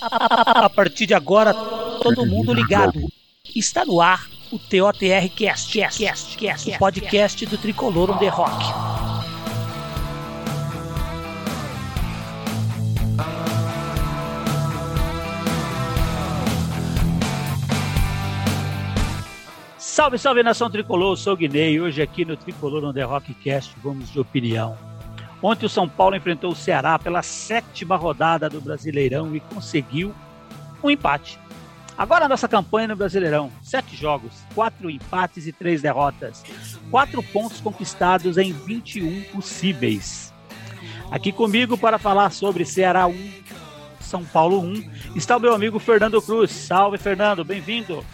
A partir de agora, todo mundo ligado. Está no ar o TOTR Cast, Cast, Cast, Cast, o podcast do Tricolor on the Rock. Salve, salve nação tricolor, eu sou o Guinei. Hoje aqui no Tricolor on the Rock Cast vamos de opinião. Ontem o São Paulo enfrentou o Ceará pela sétima rodada do Brasileirão e conseguiu um empate. Agora a nossa campanha no Brasileirão: sete jogos, quatro empates e três derrotas. Quatro pontos conquistados em 21 possíveis. Aqui comigo para falar sobre Ceará 1, São Paulo 1, está o meu amigo Fernando Cruz. Salve, Fernando, bem-vindo.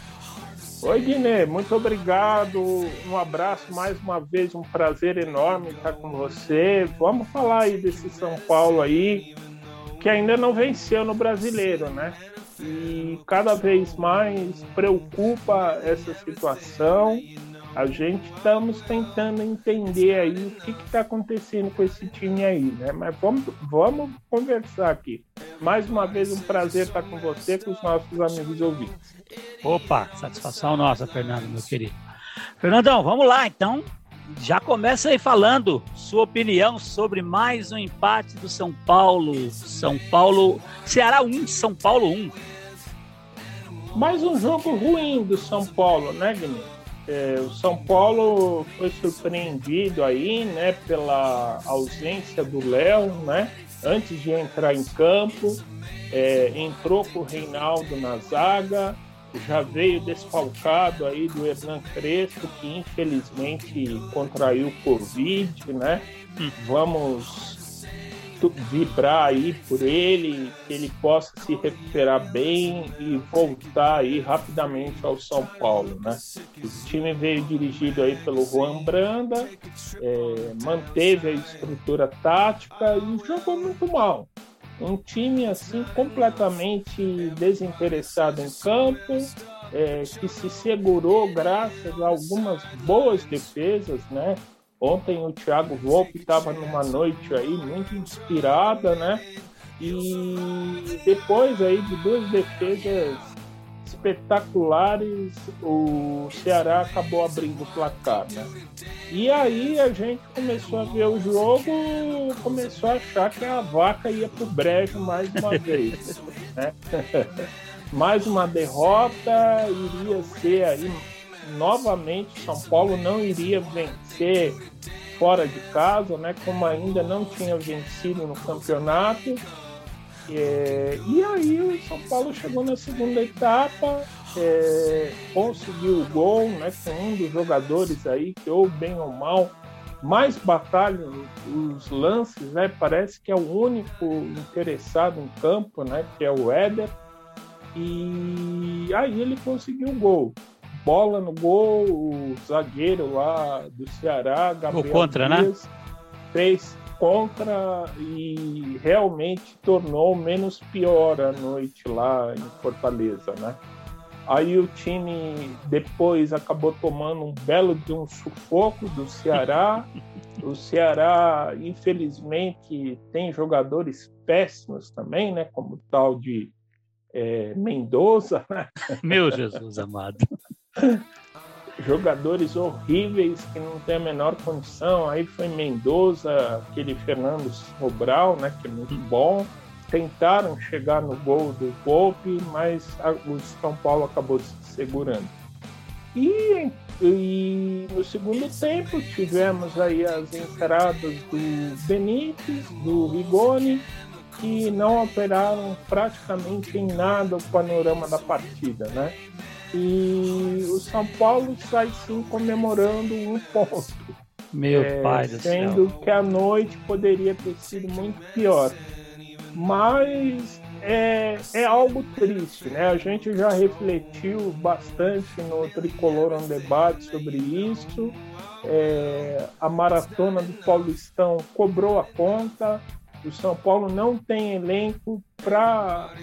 Oi, Guiné, muito obrigado. Um abraço mais uma vez, um prazer enorme estar com você. Vamos falar aí desse São Paulo aí, que ainda não venceu no brasileiro, né? E cada vez mais preocupa essa situação. A gente estamos tentando entender aí o que está acontecendo com esse time aí, né? Mas vamos, vamos conversar aqui. Mais uma vez, um prazer estar com você, com os nossos amigos ouvintes. Opa, satisfação nossa, Fernando, meu querido. Fernandão, vamos lá então. Já começa aí falando sua opinião sobre mais um empate do São Paulo. São Paulo, Ceará 1, São Paulo 1. Mais um jogo ruim do São Paulo, né, Guilherme? É, o São Paulo foi surpreendido aí, né, pela ausência do Léo, né? Antes de entrar em campo, é, entrou com o Reinaldo na zaga, já veio desfalcado aí do Hernan Crespo, que infelizmente contraiu Covid, né? Hum. Vamos vibrar aí por ele, que ele possa se recuperar bem e voltar aí rapidamente ao São Paulo, né? Esse time veio dirigido aí pelo Juan Branda, é, manteve a estrutura tática e jogou muito mal um time assim completamente desinteressado em campo, é, que se segurou graças a algumas boas defesas, né? Ontem o Thiago Volpe estava numa noite aí muito inspirada, né? E depois aí de duas defesas espetaculares, o Ceará acabou abrindo o placar, né? E aí a gente começou a ver o jogo, começou a achar que a vaca ia pro brejo mais uma vez, né? mais uma derrota, iria ser aí novamente São Paulo não iria vencer fora de casa, né? Como ainda não tinha vencido no campeonato é, e aí o São Paulo chegou na segunda etapa, é, conseguiu o gol, né, com um dos jogadores aí que ou bem ou mal mais batalha os lances, né? Parece que é o único interessado em campo, né? Que é o Éder. E aí ele conseguiu o gol. Bola no gol, o zagueiro lá do Ceará, Gabriel o contra, né? Dias, né? fez contra e realmente tornou menos pior a noite lá em Fortaleza, né? Aí o time depois acabou tomando um belo de um sufoco do Ceará. o Ceará, infelizmente, tem jogadores péssimos também, né? Como o tal de é, Mendoza. Né? Meu Jesus amado. jogadores horríveis que não tem a menor condição. Aí foi Mendoza, aquele Fernando Sobral, né, que é muito bom. Tentaram chegar no gol do golpe, mas a, o São Paulo acabou se segurando. E, e, no segundo tempo tivemos aí as entradas do Benítez, do Rigoni, que não operaram praticamente em nada o panorama da partida, né? E o São Paulo sai sim comemorando um ponto. Meu é, pai do Sendo céu. que a noite poderia ter sido muito pior. Mas é, é algo triste, né? A gente já refletiu bastante no Tricolor um debate sobre isso. É, a maratona do Paulistão cobrou a conta. O São Paulo não tem elenco para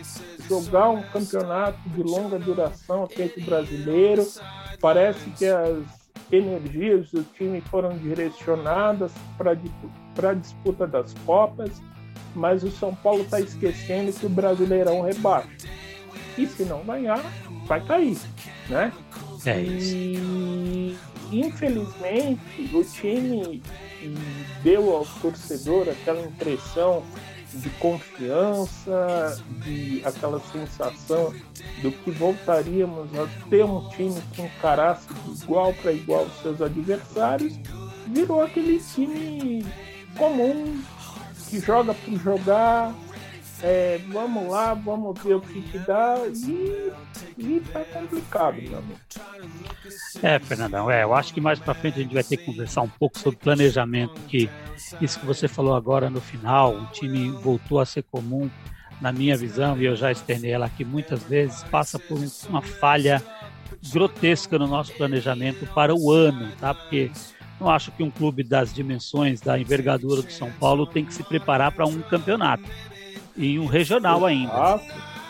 jogar um campeonato de longa duração feito brasileiro. Parece que as energias do time foram direcionadas para a disputa das Copas mas o São Paulo está esquecendo que o Brasileirão rebaixa. E se não ganhar, vai cair, né? É isso. E infelizmente o time deu ao torcedor aquela impressão de confiança, de aquela sensação do que voltaríamos a ter um time que encarasse de igual para igual os seus adversários, virou aquele time comum que joga por jogar, é, vamos lá, vamos ver o que, que dá e, e tá complicado, meu amigo. É, Fernandão, é, eu acho que mais para frente a gente vai ter que conversar um pouco sobre planejamento, que isso que você falou agora no final, o time voltou a ser comum, na minha visão, e eu já externei ela aqui muitas vezes, passa por uma falha grotesca no nosso planejamento para o ano, tá? Porque não acho que um clube das dimensões, da envergadura do São Paulo tem que se preparar para um campeonato e um regional ainda.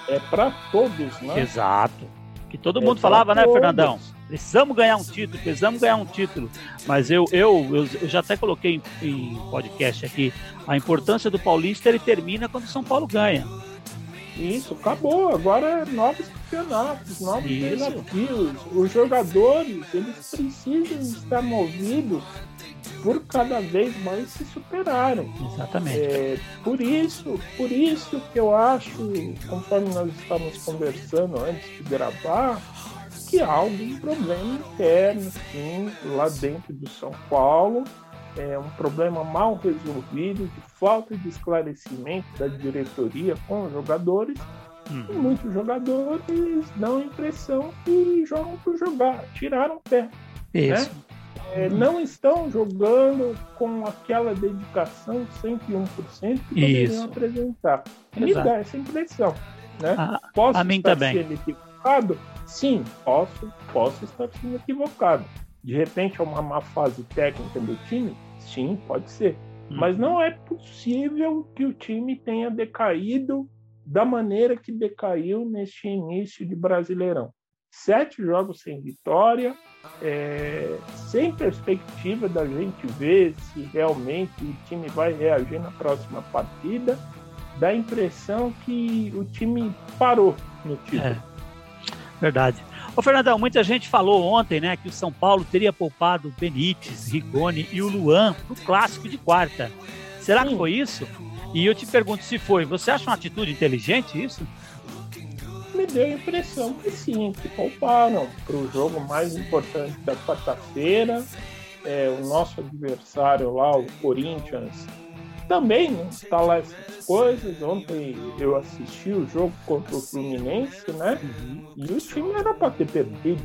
É para todos, né? Exato. Que todo é mundo falava, né, todos. né, Fernandão? Precisamos ganhar um título, precisamos ganhar um título. Mas eu, eu, eu, eu já até coloquei em, em, podcast aqui a importância do Paulista, ele termina quando o São Paulo ganha. Isso, acabou. Agora é novos campeonatos, novos Isso. desafios. Os jogadores, eles precisam estar movidos por cada vez mais se superarem. Exatamente. É, por isso, por isso que eu acho, conforme nós estávamos conversando antes de gravar, que há algum problema interno, sim, lá dentro do São Paulo. É um problema mal resolvido, de falta de esclarecimento da diretoria com os jogadores. Hum. E muitos jogadores dão a impressão que jogam por jogar, tiraram o pé. Isso. Né? É, não estão jogando com aquela dedicação 101% que poderiam apresentar. Me dá essa impressão. Né? Ah, posso a estar também. sendo equivocado? Sim, posso, posso estar sendo equivocado. De repente é uma má fase técnica do time? Sim, pode ser. Hum. Mas não é possível que o time tenha decaído da maneira que decaiu neste início de Brasileirão sete jogos sem vitória, é, sem perspectiva da gente ver se realmente o time vai reagir na próxima partida. Dá a impressão que o time parou no título. É, verdade. Ô Fernandão, muita gente falou ontem né, que o São Paulo teria poupado Benítez, Rigoni e o Luan no clássico de quarta. Será Sim. que foi isso? E eu te pergunto se foi. Você acha uma atitude inteligente isso? Me deu a impressão que sim, que pouparam para o jogo mais importante da quarta-feira. É, o nosso adversário lá, o Corinthians, também não está lá essas coisas. Ontem eu assisti o jogo contra o Fluminense, né? E o time era para ter perdido,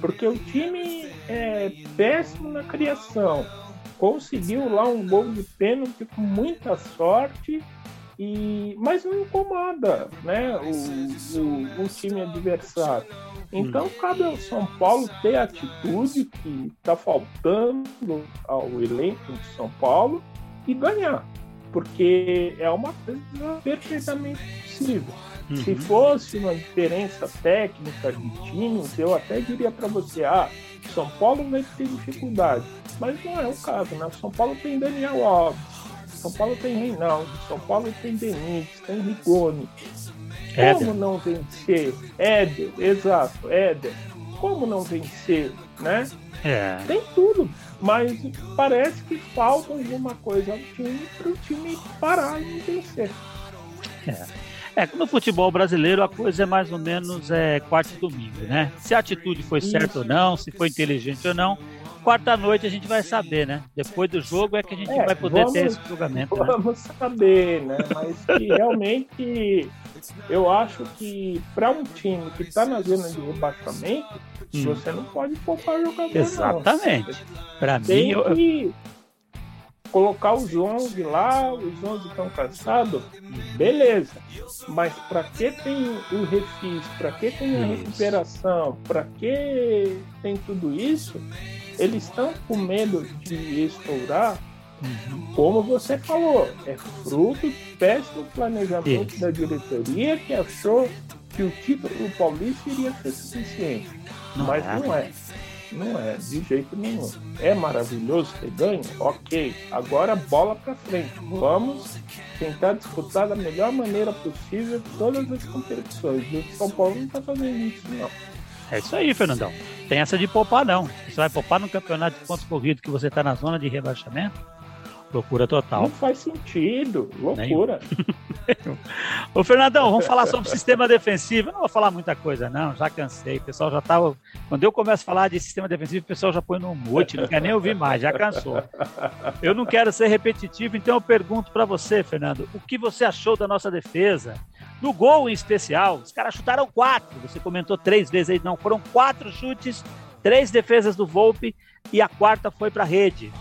porque o time é péssimo na criação. Conseguiu lá um gol de pênalti com muita sorte e, mas não incomoda né, o, o, o time adversário. Então hum. cabe ao São Paulo ter a atitude que está faltando ao elenco de São Paulo e ganhar. Porque é uma coisa perfeitamente possível. Uhum. Se fosse uma diferença técnica de times, eu até diria para você, ah, São Paulo vai ter dificuldade. Mas não é o caso, né? São Paulo tem Daniel Alves, são Paulo tem Reinaldo, São Paulo tem Benítez, tem Rigoni. Como não vencer? Éder, exato, Éder. Como não vencer, né? É. Tem tudo, mas parece que falta alguma coisa ao time para o time parar e vencer. É. É, no futebol brasileiro a coisa é mais ou menos é, quarto e domingo, né? Se a atitude foi certa ou não, se foi inteligente ou não, quarta-noite a gente vai saber, né? Depois do jogo é que a gente é, vai poder vamos, ter esse julgamento. Né? Vamos né? saber, né? Mas que realmente eu acho que para um time que está na zona de rebaixamento, hum. você não pode poupar jogador. Exatamente. Para mim, eu... que colocar os 11 lá, os 11 estão cansados, beleza. Mas para que tem o refis, para que tem a recuperação, para que tem tudo isso, eles estão com medo de estourar, uhum. como você falou, é fruto do péssimo planejamento Isso. da diretoria que achou que o título paulista iria ser suficiente. Não mas é. não é. Não é, de jeito nenhum. É maravilhoso ter ganho? Ok. Agora bola para frente. Vamos tentar disputar da melhor maneira possível todas as competições. E o São Paulo não está fazendo isso, não. É isso aí, Fernandão. Tem essa de poupar, não. Você vai poupar no campeonato de pontos corridos que você está na zona de rebaixamento? Loucura total. Não faz sentido. Loucura. Ô, Fernandão, vamos falar sobre o sistema defensivo. Eu não vou falar muita coisa, não. Já cansei. O pessoal já estava. Quando eu começo a falar de sistema defensivo, o pessoal já põe no mute. Não quer nem ouvir mais. Já cansou. Eu não quero ser repetitivo, então eu pergunto para você, Fernando, o que você achou da nossa defesa? No gol em especial, os caras chutaram quatro. Você comentou três vezes aí. Não, foram quatro chutes, três defesas do Volpe e a quarta foi para a rede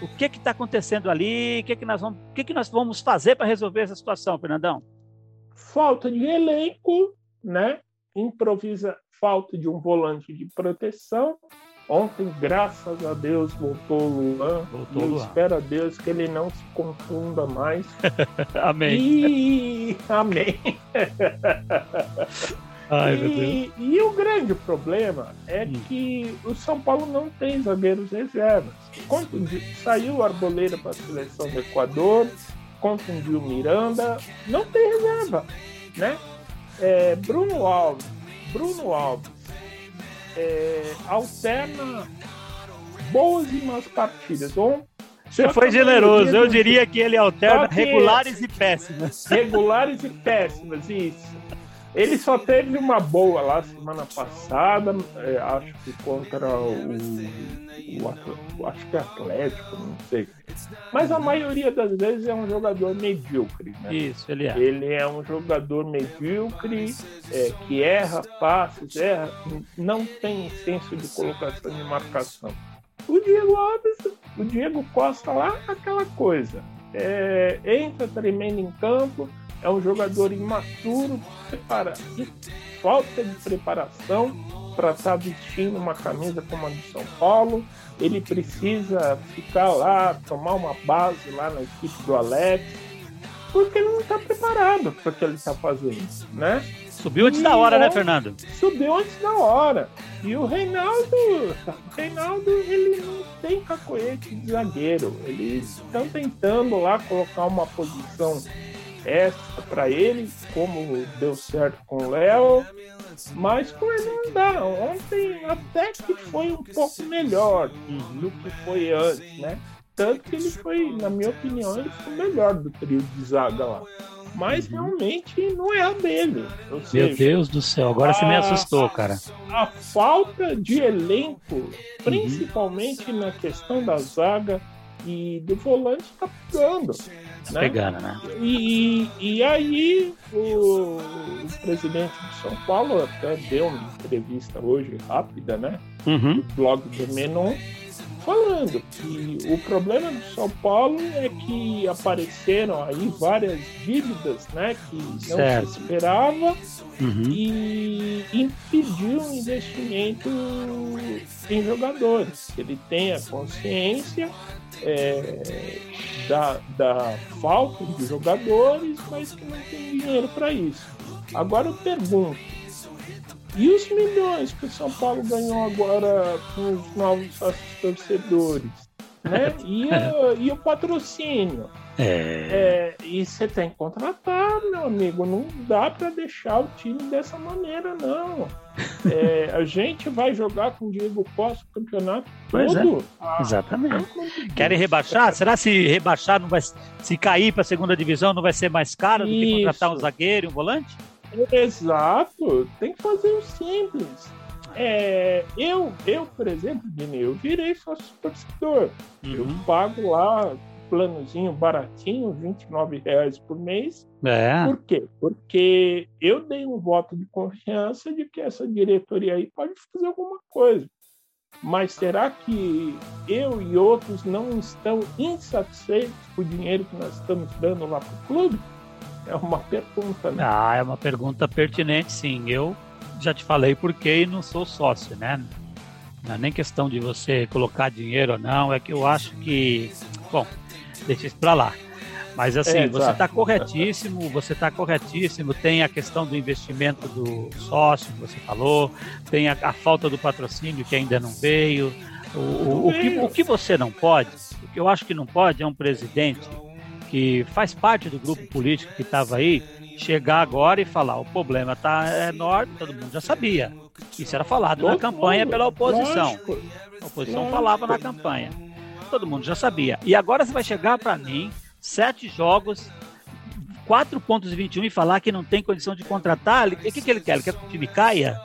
o que está acontecendo ali, o que, que, nós vamos, o que, que nós vamos fazer para resolver essa situação, Fernandão? Falta de elenco, né? Improvisa, falta de um volante de proteção. Ontem, graças a Deus, voltou o Luan. Voltou e eu espero a Deus que ele não se confunda mais. amém. E... Amém. Ai, e, e, o grande problema é hum. que o São Paulo não tem zagueiros reservas. Contundiu, saiu o Arboleda para a seleção do Equador, contundiu o Miranda, não tem reserva. Né? É, Bruno Alves, Bruno Alves é, alterna boas e más partidas. Ou você foi generoso, eu diria que ele alterna regulares e péssimas. Regulares e péssimas, isso. Ele só teve uma boa lá semana passada, é, acho que contra o, o, acho que é Atlético, não sei. Mas a maioria das vezes é um jogador medíocre, né? Isso, ele é. Ele é um jogador medíocre, é, que erra passes, erra, não tem senso de colocação de marcação. O Diego Alves, o Diego Costa lá, aquela coisa. É, entra tremendo em campo, é um jogador imaturo, prepara, falta de preparação para estar tá vestindo uma camisa como a do São Paulo. Ele precisa ficar lá, tomar uma base lá na equipe do Alex, porque ele não está preparado para o que ele está fazendo, né? Subiu antes e da hora, né, Fernando? Subiu antes da hora. E o Reinaldo, o Reinaldo, ele não tem cacoete de zagueiro. Eles estão tentando lá colocar uma posição extra para ele, como deu certo com o Léo, mas com ele não dá. Ontem até que foi um pouco melhor do que foi antes, né? Tanto que ele foi, na minha opinião, ele foi melhor do trio de zaga lá. Mas uhum. realmente não é a dele. Ou seja, Meu Deus do céu, agora a, você me assustou, cara. A, falta de elenco, uhum. principalmente uhum. na questão da zaga e do volante, está pegando. Tá né? pegando, né? E, e aí o, o, presidente de São Paulo até deu uma entrevista hoje rápida, né? Uhum. No blog do Menon, falando que o problema do São Paulo é que apareceram aí várias dívidas, né? Que não certo. se esperava uhum. e impediu o investimento em jogadores. Ele tem a consciência é, da, da falta de jogadores, mas que não tem dinheiro para isso. Agora eu pergunto: e os milhões que o São Paulo ganhou agora com os novos torcedores? Né? E, o, e o patrocínio? É... É, e você tem que contratar, meu amigo. Não dá para deixar o time dessa maneira, não. É, a gente vai jogar com o Diego Costa o campeonato pois é. todo. É. Ah, Exatamente. Querem rebaixar? Será se rebaixar não vai se cair para a segunda divisão não vai ser mais caro do que contratar um zagueiro e um volante? Exato. Tem que fazer o simples. É, eu, eu, por exemplo, Dini, eu virei sócio torcedor. Uhum. Eu pago lá planozinho baratinho, 29 reais por mês. É. Por quê? Porque eu dei um voto de confiança de que essa diretoria aí pode fazer alguma coisa. Mas será que eu e outros não estão insatisfeitos com o dinheiro que nós estamos dando lá para o clube? É uma pergunta, né? Ah, é uma pergunta pertinente, sim. Eu já te falei por quê e não sou sócio, né? Não é nem questão de você colocar dinheiro ou não, é que eu acho que, bom, deixa isso para lá. Mas assim, é, você está corretíssimo, você está corretíssimo. Tem a questão do investimento do sócio que você falou, tem a, a falta do patrocínio que ainda não veio. O, o, o, que, o que você não pode, o que eu acho que não pode é um presidente que faz parte do grupo político que estava aí, chegar agora e falar o problema está enorme, todo mundo já sabia. Isso era falado todo na campanha mundo, pela oposição. Lógico, a oposição lógico. falava na campanha. Todo mundo já sabia. E agora você vai chegar para mim, sete jogos, 4 pontos 21 e falar que não tem condição de contratar. O que, que ele quer? Ele quer que o time caia?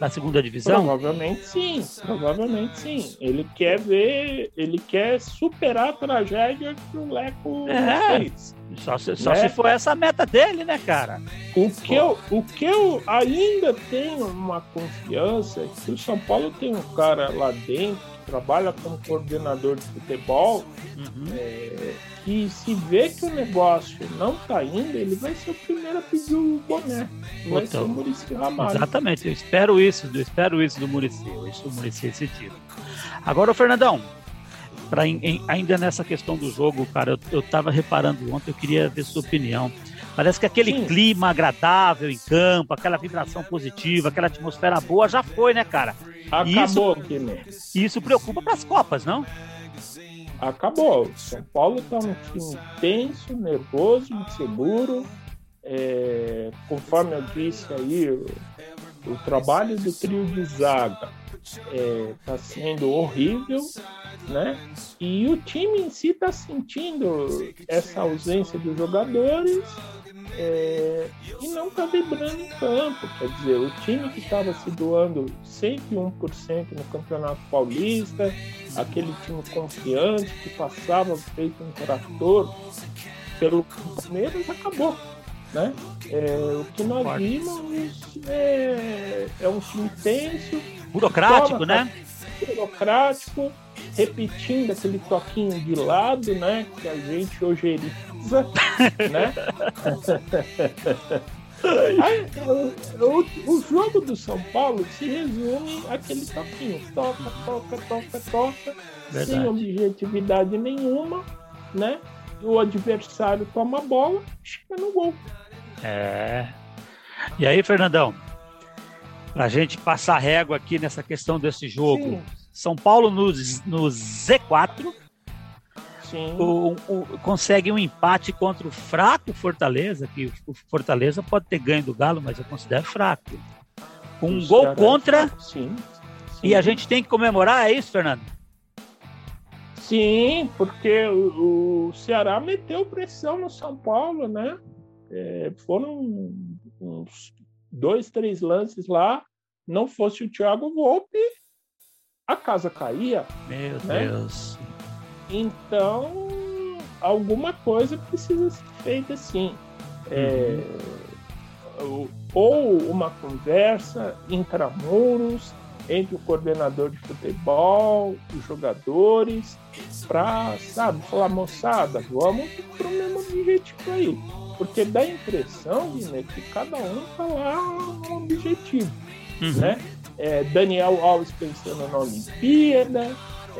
Na segunda divisão? Provavelmente sim, provavelmente sim. Ele quer ver, ele quer superar a tragédia que o Leco é, fez. Só, se, só né? se for essa a meta dele, né, cara? O que, eu, o que eu ainda tenho uma confiança é que o São Paulo tem um cara lá dentro trabalha como coordenador de futebol. Uhum. É, que se vê que o negócio não tá indo, ele vai ser o primeiro a pedir o boné. Vai então, ser o Murici Ramalho. Exatamente, eu espero isso, eu espero isso do Murici, eu espero o Murici esse tiro. Agora, o Fernandão, pra, em, ainda nessa questão do jogo, cara, eu, eu tava reparando ontem, eu queria ver sua opinião. Parece que aquele Sim. clima agradável em campo, aquela vibração positiva, aquela atmosfera boa já foi, né, cara? Acabou, isso, isso preocupa para as Copas, não? acabou. São Paulo está um time tenso, nervoso, inseguro. É, conforme eu disse aí, o, o trabalho do trio de zaga está é, tá sendo horrível, né? E o time em si está sentindo essa ausência dos jogadores é, e não está vibrando em campo. Quer dizer, o time que estava se doando 101% no Campeonato Paulista, aquele time confiante que passava feito um trator pelo Palmeiras, acabou. Né? É, o que nós vimos é, é um time tenso, burocrático, né? Burocrático, repetindo aquele toquinho de lado, né? Que a gente ojeriza, né? Aí, o, o, jogo do São Paulo se resume àquele toquinho. Toca, toca, toca, toca, Verdade. sem objetividade nenhuma, né? O adversário toma a bola, chega no gol. É. E aí, Fernandão? Pra gente passar régua aqui nessa questão desse jogo. Sim. São Paulo no, no Z4. O, o, consegue um empate contra o fraco Fortaleza, que o Fortaleza pode ter ganho do Galo, mas eu considero fraco. Um gol contra. Sim, sim. E a gente tem que comemorar, é isso, Fernando? Sim, porque o, o Ceará meteu pressão no São Paulo, né? É, foram uns dois, três lances lá. Não fosse o Thiago Volpe, a casa caía. Meu né? Deus. Então, alguma coisa precisa ser feita assim. É, uhum. ou uma conversa intramuros entre o coordenador de futebol, os jogadores, para, sabe, falar, moçada, vamos para o mesmo objetivo aí. Porque dá a impressão, né, que cada um está lá no objetivo, uhum. né? é, Daniel Alves pensando na Olimpíada,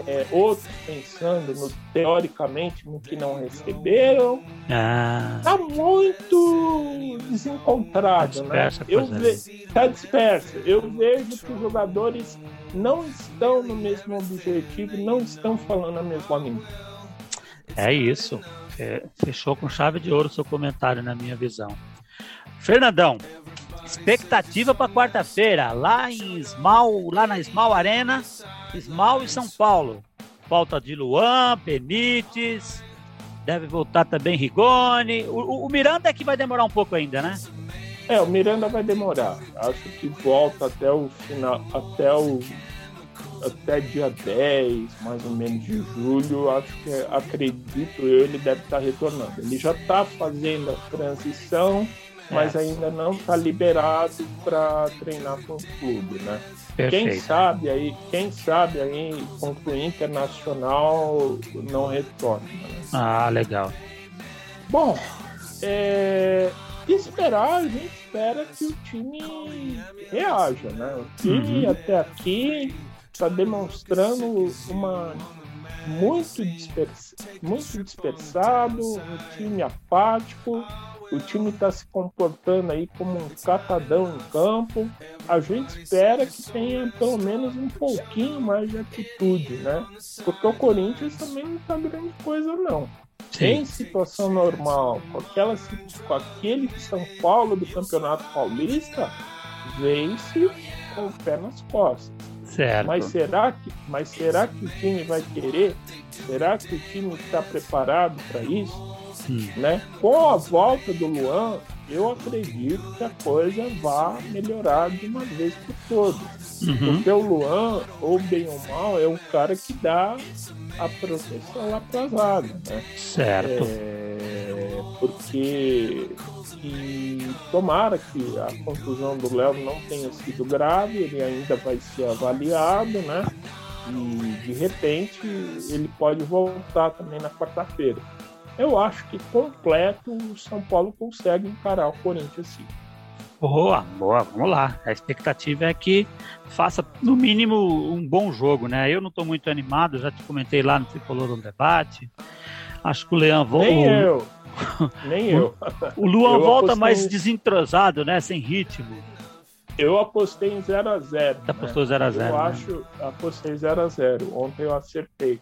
é, outros pensando no, teoricamente no que não receberam. Ah. Tá muito desencontrado, tá né? Eu ve... Tá disperso. Eu vejo que os jogadores não estão no mesmo objetivo, não estão falando a mesma língua. É isso. É, fechou com chave de ouro seu comentário, na minha visão. Fernandão, Expectativa para quarta-feira, lá em Small, lá na Small Arena, Small e São Paulo. Falta de Luan, Penites, deve voltar também Rigoni. O, o, Miranda é que vai demorar um pouco ainda, né? É, o Miranda vai demorar. Acho que volta até o final, até o até dia 10, mais ou menos de julho, acho que acredito eu, ele deve estar retornando. Ele já está fazendo a transição mas é. ainda não está liberado para treinar com o clube, né? Perfeito. Quem sabe aí, quem sabe aí contra o Internacional não retorna. Né? Ah, legal. Bom, é, esperar, a gente espera que o time reaja, né? O time uhum. até aqui está demonstrando uma muito, dispers... muito dispersado, um time apático. O time está se comportando aí como um catadão em campo. A gente espera que tenha pelo menos um pouquinho mais de atitude, né? Porque o Corinthians também não está grande coisa, não. Sim. Em situação normal, com, aquela, com aquele São Paulo do Campeonato Paulista, vence com o pé nas costas. Certo. Mas será que, mas será que o time vai querer? Será que o time está preparado para isso? Hum. Né? Com a volta do Luan, eu acredito que a coisa vai melhorar de uma vez por todas. Uhum. Porque o Luan, ou bem ou mal, é o cara que dá a proteção lá para zaga. Né? Certo. É, porque e tomara que a contusão do Léo não tenha sido grave, ele ainda vai ser avaliado, né? E de repente ele pode voltar também na quarta-feira. Eu acho que completo o São Paulo consegue encarar o Corinthians sim. Boa, boa, vamos lá. A expectativa é que faça, no mínimo, um bom jogo, né? Eu não estou muito animado, já te comentei lá no Tricolor no debate. Acho que o Leão volta. Nem eu. Nem eu. O Luan eu volta apostei... mais desentrosado, né? Sem ritmo. Eu apostei em 0x0. Você né? apostou 0x0. Eu né? acho, apostei 0x0. Ontem eu acertei.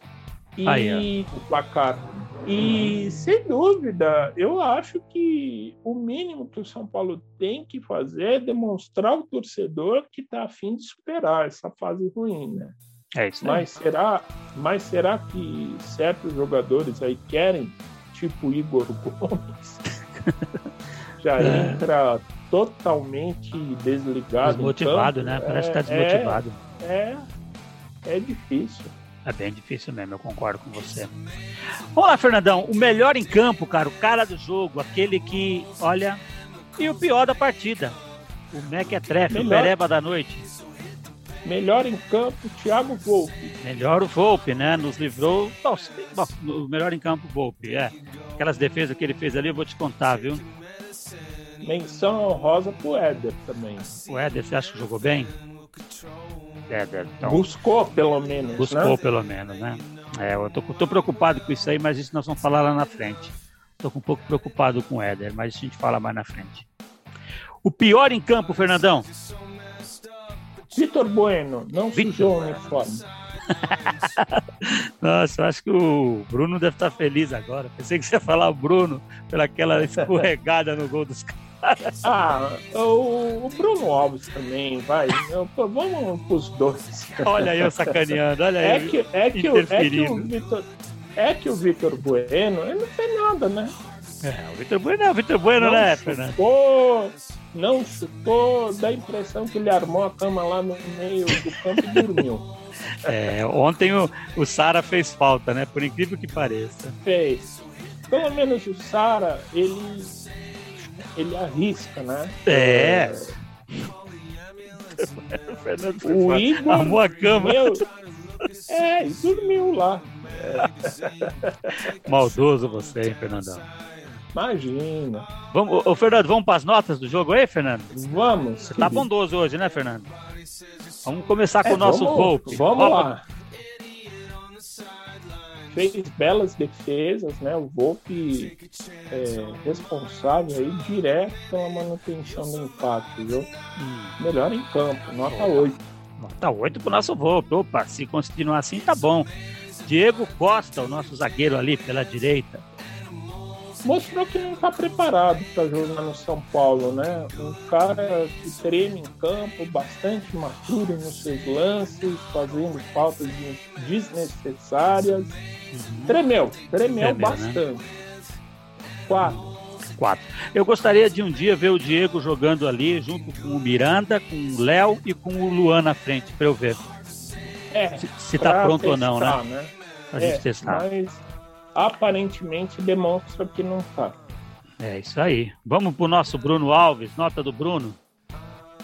E Aí, o placar. E sem dúvida, eu acho que o mínimo que o São Paulo tem que fazer é demonstrar ao torcedor que está afim de superar essa fase ruim, né? É isso mas será, mas será que certos jogadores aí querem tipo Igor Gomes, já é. entra totalmente desligado. Desmotivado, né? Parece que tá é, desmotivado. É, é, é difícil. É bem difícil mesmo, eu concordo com você. Vamos lá, Fernandão. O melhor em campo, cara, o cara do jogo, aquele que, olha, e o pior da partida. O Mequetrefe, o Pereba da noite. Melhor em campo, Thiago Volpe. Melhor o Volpe, né? Nos livrou. O melhor em campo, Volpe, é. Aquelas defesas que ele fez ali, eu vou te contar, viu? Menção honrosa pro Éder também. O Éder, você acha que jogou bem? Éder, então... Buscou, pelo menos. Buscou, né? pelo menos, né? É, eu tô, tô preocupado com isso aí, mas isso nós vamos falar lá na frente. Tô um pouco preocupado com o Éder, mas a gente fala mais na frente. O pior em campo, Fernandão? Vitor Bueno, não Victor. sujou o uniforme. Nossa, eu acho que o Bruno deve estar feliz agora. Pensei que você ia falar o Bruno pelaquela escorregada no gol dos caras. Ah, o, o, Bruno Alves também, vai. Eu, vamos pros dois. Olha aí eu sacaneando, olha aí. É que, é que, o, é que o Vitor. É que o Vitor Bueno, ele não fez nada, né? É, o Vitor Bueno é o Vitor Bueno, não né, Fernando? Não chutou, dá a impressão que ele armou a cama lá no meio do campo e dormiu. É, ontem o, o Sara fez falta, né? Por incrível que pareça. Fez. Pelo menos o Sara, ele, ele arrisca, né? É. é... o Igor armou a cama. Meu... É, e dormiu lá. É. Maldoso você, hein, Fernandão? Imagina. Vamos, ô, Fernando, vamos para as notas do jogo aí, Fernando? Vamos. Você tá bondoso hoje, né, Fernando? Vamos começar com é, o nosso vamos, Volpe. Vamos lá. Fez belas defesas, né? O Volpe é responsável aí direto pela manutenção do empate, viu? Hum. Melhor em campo, nota 8. Nota 8 pro nosso Volpe. Opa, se continuar assim, tá bom. Diego Costa, o nosso zagueiro ali pela direita mostrou que não está preparado para jogar no São Paulo, né? Um cara que treina em campo, bastante maturo nos seus lances, fazendo faltas desnecessárias. Uhum. Tremeu, tremeu, tremeu né? bastante. Né? Quatro. Quatro. Eu gostaria de um dia ver o Diego jogando ali junto com o Miranda, com o Léo e com o Luan na frente, para eu ver. É, se, se tá pronto testar, ou não, né? né? Pra é, gente testar. Mas aparentemente demonstra que não está. É isso aí. Vamos pro nosso Bruno Alves, nota do Bruno.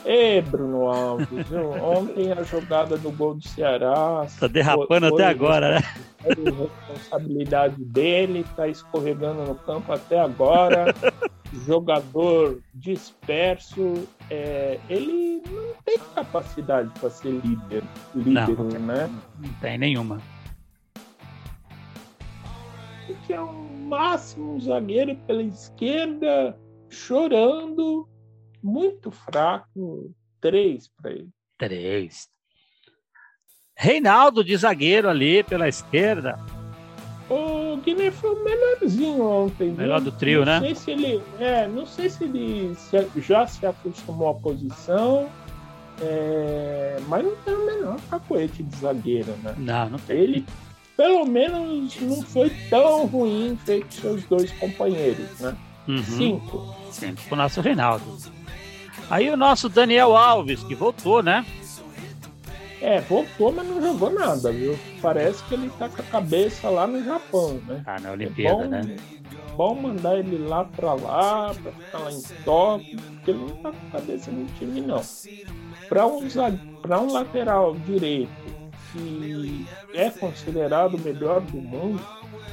Ê, Bruno Alves, ontem a jogada do gol do Ceará. Tá derrapando foi, até agora, né? Responsabilidade dele, tá escorregando no campo até agora. Jogador disperso, é, ele não tem capacidade para ser líder, líder não, né? Não tem nenhuma. Que é um máximo um zagueiro pela esquerda, chorando, muito fraco. Três para ele. Três. Reinaldo de zagueiro ali pela esquerda. O Guilherme foi o melhorzinho ontem. Melhor do trio, não né? Não sei se ele, é, não sei se ele se, já se acostumou à posição, é, mas não tem o menor cacoete de zagueiro, né? Não, não tem. Ele, pelo menos, não foi tão ruim feito seus dois companheiros, né? Uhum. Cinco. Cinco pro nosso Reinaldo. Aí o nosso Daniel Alves, que voltou, né? É, voltou, mas não jogou nada, viu? Parece que ele tá com a cabeça lá no Japão, né? Ah, na Olimpíada, é bom, né? Bom mandar ele lá pra lá, pra ficar lá em Tóquio, porque ele não tá com a cabeça no time, não. Pra um, pra um lateral direito que é considerado o melhor do mundo,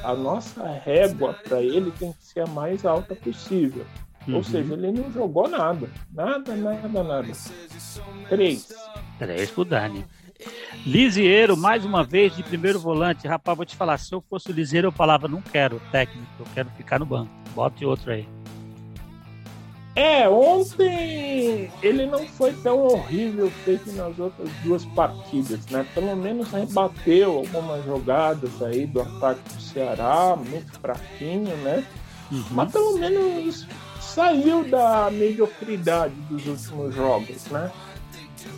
a nossa régua para ele tem que ser a mais alta possível. Uhum. Ou seja, ele não jogou nada. Nada, nada, nada. Três. Três pro Dani. Lisieiro, mais uma vez, de primeiro volante. Rapaz, vou te falar, se eu fosse o Lisieiro, eu falava, não quero técnico, eu quero ficar no banco. Bote outro aí. É, ontem ele não foi tão horrível feito nas outras duas partidas, né? Pelo menos rebateu algumas jogadas aí do ataque do Ceará, muito fraquinho, né? Uhum. Mas pelo menos saiu da mediocridade dos últimos jogos, né?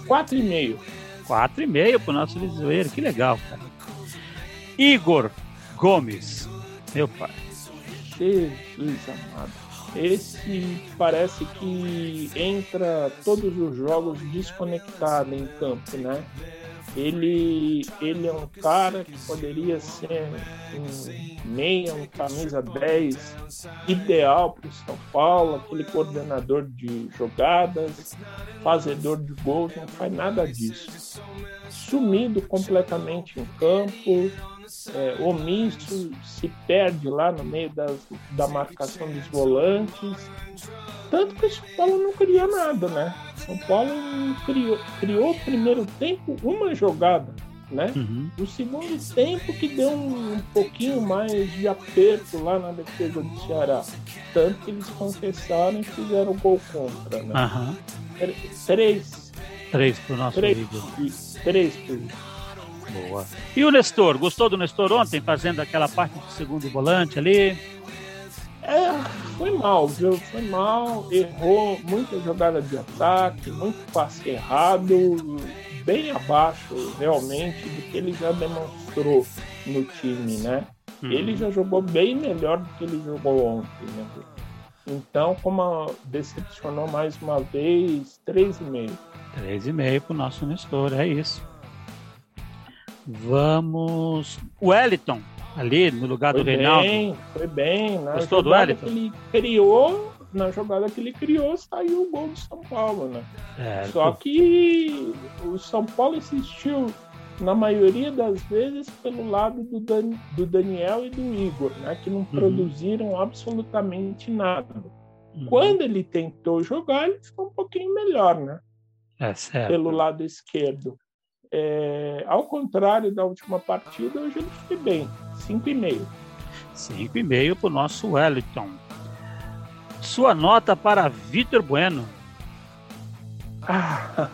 4,5. 4,5 pro nosso Lisieiro, que legal, cara. Igor Gomes, meu pai. Jesus amado. Esse parece que entra todos os jogos desconectado em campo, né? Ele, ele é um cara que poderia ser um meia, um camisa 10 ideal para o São Paulo, aquele coordenador de jogadas, fazedor de gols, não faz nada disso. Sumido completamente em campo, é, omisso, se perde lá no meio das, da marcação dos volantes. Tanto que o São Paulo não cria nada, né? São Paulo criou, criou o primeiro tempo uma jogada, né? Uhum. O segundo tempo que deu um, um, pouquinho mais de aperto lá na defesa do Ceará. Tanto que eles confessaram e fizeram gol contra, né? Uhum. Três. Três pro nosso três, amigo. Três pro Boa. E o Nestor? Gostou do Nestor ontem, fazendo aquela parte do segundo volante ali? É, foi mal, viu? Foi mal, errou muita jogada de ataque, muito passe errado, bem abaixo realmente do que ele já demonstrou no time, né? Uhum. Ele já jogou bem melhor do que ele jogou ontem, né? Então, como decepcionou mais uma vez, 3,5. 3,5 pro nosso Nestor, é isso. Vamos. Wellington, ali no lugar foi do Reinaldo. Bem, foi bem. Na Gostou do Wellington? que ele criou, na jogada que ele criou, saiu o gol do São Paulo, né? É, Só que o São Paulo insistiu, na maioria das vezes, pelo lado do, Dan, do Daniel e do Igor, né? Que não produziram absolutamente nada. Uhum. Quando ele tentou jogar, ele ficou um pouquinho melhor, né? É certo. Pelo lado esquerdo. É, ao contrário da última partida, hoje ele foi bem. 5,5. 5,5 para o nosso Wellington. Sua nota para Vitor Bueno. Ah,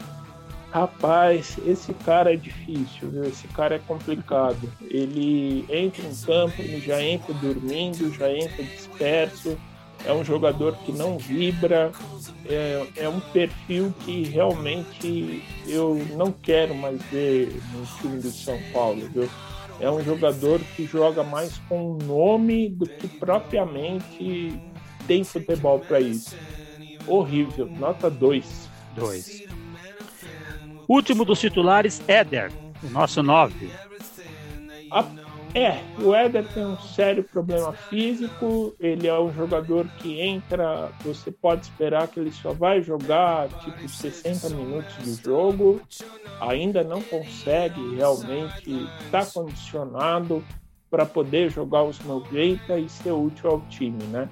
rapaz, esse cara é difícil, viu? esse cara é complicado. Ele entra em campo, ele já entra dormindo, já entra disperso. É um jogador que não vibra, é, é um perfil que realmente eu não quero mais ver no time do São Paulo. Viu? É um jogador que joga mais com o nome do que propriamente tem futebol para isso. Horrível, nota 2. 2. Último dos titulares, Éder, o nosso 9. É, o Éder tem um sério problema físico, ele é um jogador que entra, você pode esperar que ele só vai jogar tipo 60 minutos do jogo, ainda não consegue realmente estar tá condicionado para poder jogar os 90 e ser útil ao time, né?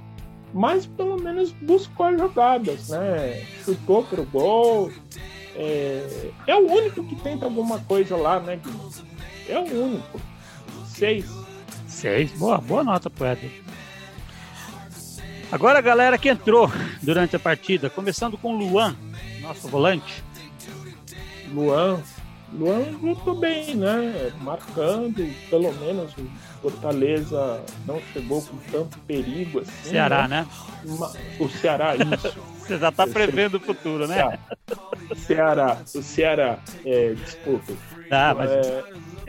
Mas pelo menos buscou as jogadas, né? Chutou pro gol, é, é o único que tenta alguma coisa lá, né, Guilherme? É o único. Seis. Seis, boa, boa nota pro Éder. Agora a galera que entrou durante a partida, começando com Luan, nosso volante. Luan, Luan muito bem, né? Marcando, pelo menos o Fortaleza não chegou com tanto perigo assim. Ceará, né? né? O Ceará, isso. Você já tá prevendo o futuro, né? Ceará, o Ceará, é, desculpa. Ah, mas... É,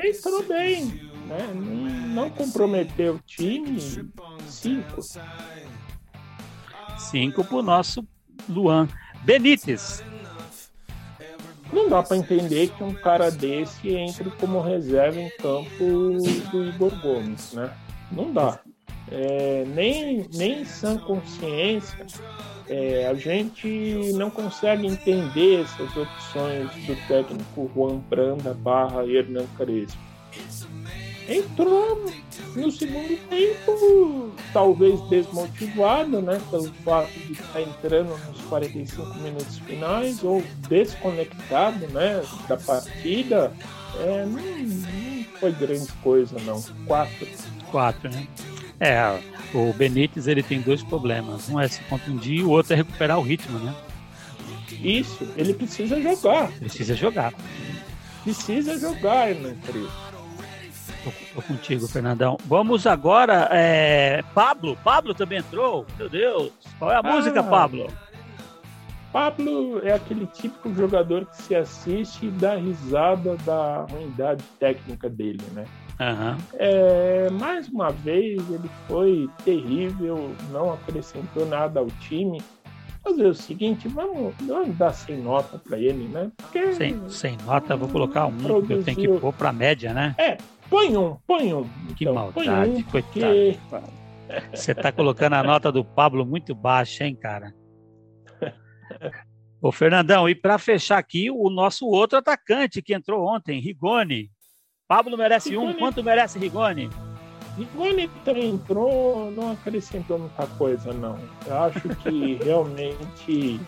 entrou bem, né? Não comprometeu o time. Cinco. Cinco pro nosso Luan. Benítez. Não dá para entender que um cara desse entre como reserva em campo do Igor Gomes, né? Não dá. É, nem, nem sã consciência é, a gente não consegue entender essas opções do técnico Juan Branda barra Hernan Crespo entrou no segundo tempo, talvez desmotivado, né, pelo fato de estar entrando nos 45 minutos finais ou desconectado, né, da partida. É, não, não foi grande coisa, não. Quatro. Quatro, né? É, o Benítez ele tem dois problemas. Um é se contundir e o outro é recuperar o ritmo, né? Isso, ele precisa jogar. Precisa jogar. Precisa jogar, Hernan Crespo. Tô, tô, contigo, Fernandão. Vamos agora. É... Pablo. Pablo também entrou? Meu Deus. Qual é a ah, música, Pablo? Pablo é aquele típico jogador que se assiste e dá risada da ruindade técnica dele, né? Uhum. É, mais uma vez, ele foi terrível, não acrescentou nada ao time. Fazer o seguinte, vamos, vamos dar sem nota para ele, né? Porque sem, sem nota, vou colocar um, produziu... que eu tenho que pôr para média, né? É, Põe um, põe um. Que então, maldade, um, coitado. Você tá colocando a nota do Pablo muito baixa, hein, cara? Ô, Fernandão, e para fechar aqui, o nosso outro atacante que entrou ontem, Rigoni. Pablo merece Rigoni... um, quanto merece Rigoni? Rigoni também entrou, não acrescentou muita coisa, não. Eu acho que realmente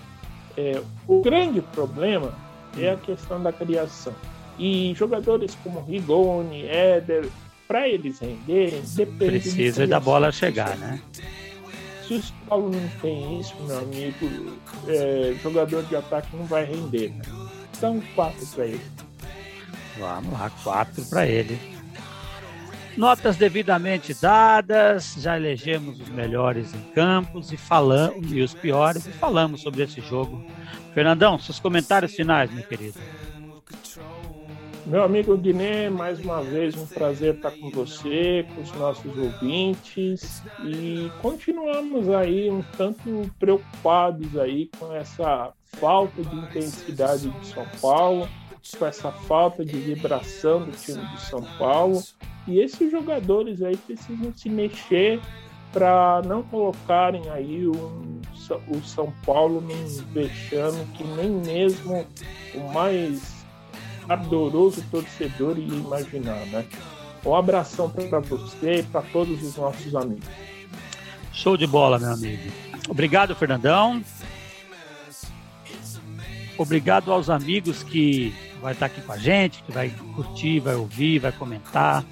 é, o grande problema é a questão da criação. E jogadores como Rigoni, Éder, para eles renderem, depende Precisa da bola chegar, né? Se o São Paulo não tem isso, meu amigo, é, jogador de ataque não vai render. Né? Então, quatro para ele. Vamos lá, quatro para ele. Notas devidamente dadas, já elegemos os melhores em campos e falamos e os piores e falamos sobre esse jogo. Fernandão, seus comentários finais, meu querido. Meu amigo Guiné, mais uma vez um prazer estar com você, com os nossos ouvintes. E continuamos aí um tanto preocupados aí com essa falta de intensidade de São Paulo, com essa falta de vibração do time de São Paulo. E esses jogadores aí precisam se mexer para não colocarem aí um, o São Paulo num vexame que nem mesmo o mais ardoroso torcedor ia imaginar, né? Um abração para você e para todos os nossos amigos. Show de bola, meu amigo. Obrigado, Fernandão. Obrigado aos amigos que vai estar aqui com a gente, que vai curtir, vai ouvir, vai comentar.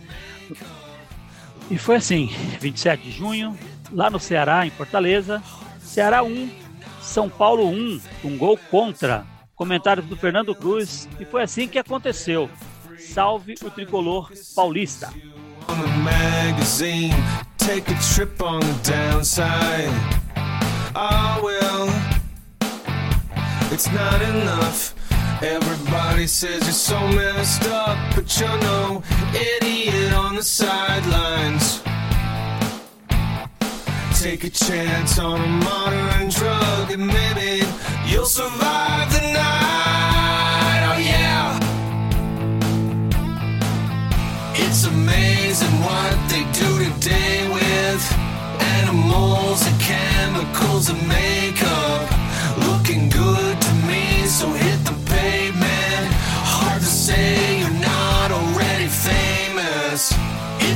E foi assim, 27 de junho, lá no Ceará, em Fortaleza, Ceará 1, São Paulo 1, um gol contra Comentários do Fernando Cruz. E foi assim que aconteceu. Salve o tricolor paulista. Oh. Everybody says you're so messed up, but you're no idiot on the sidelines. Take a chance on a modern drug and maybe you'll survive the night. Oh, yeah. It's amazing what they do today with animals and chemicals and makeup.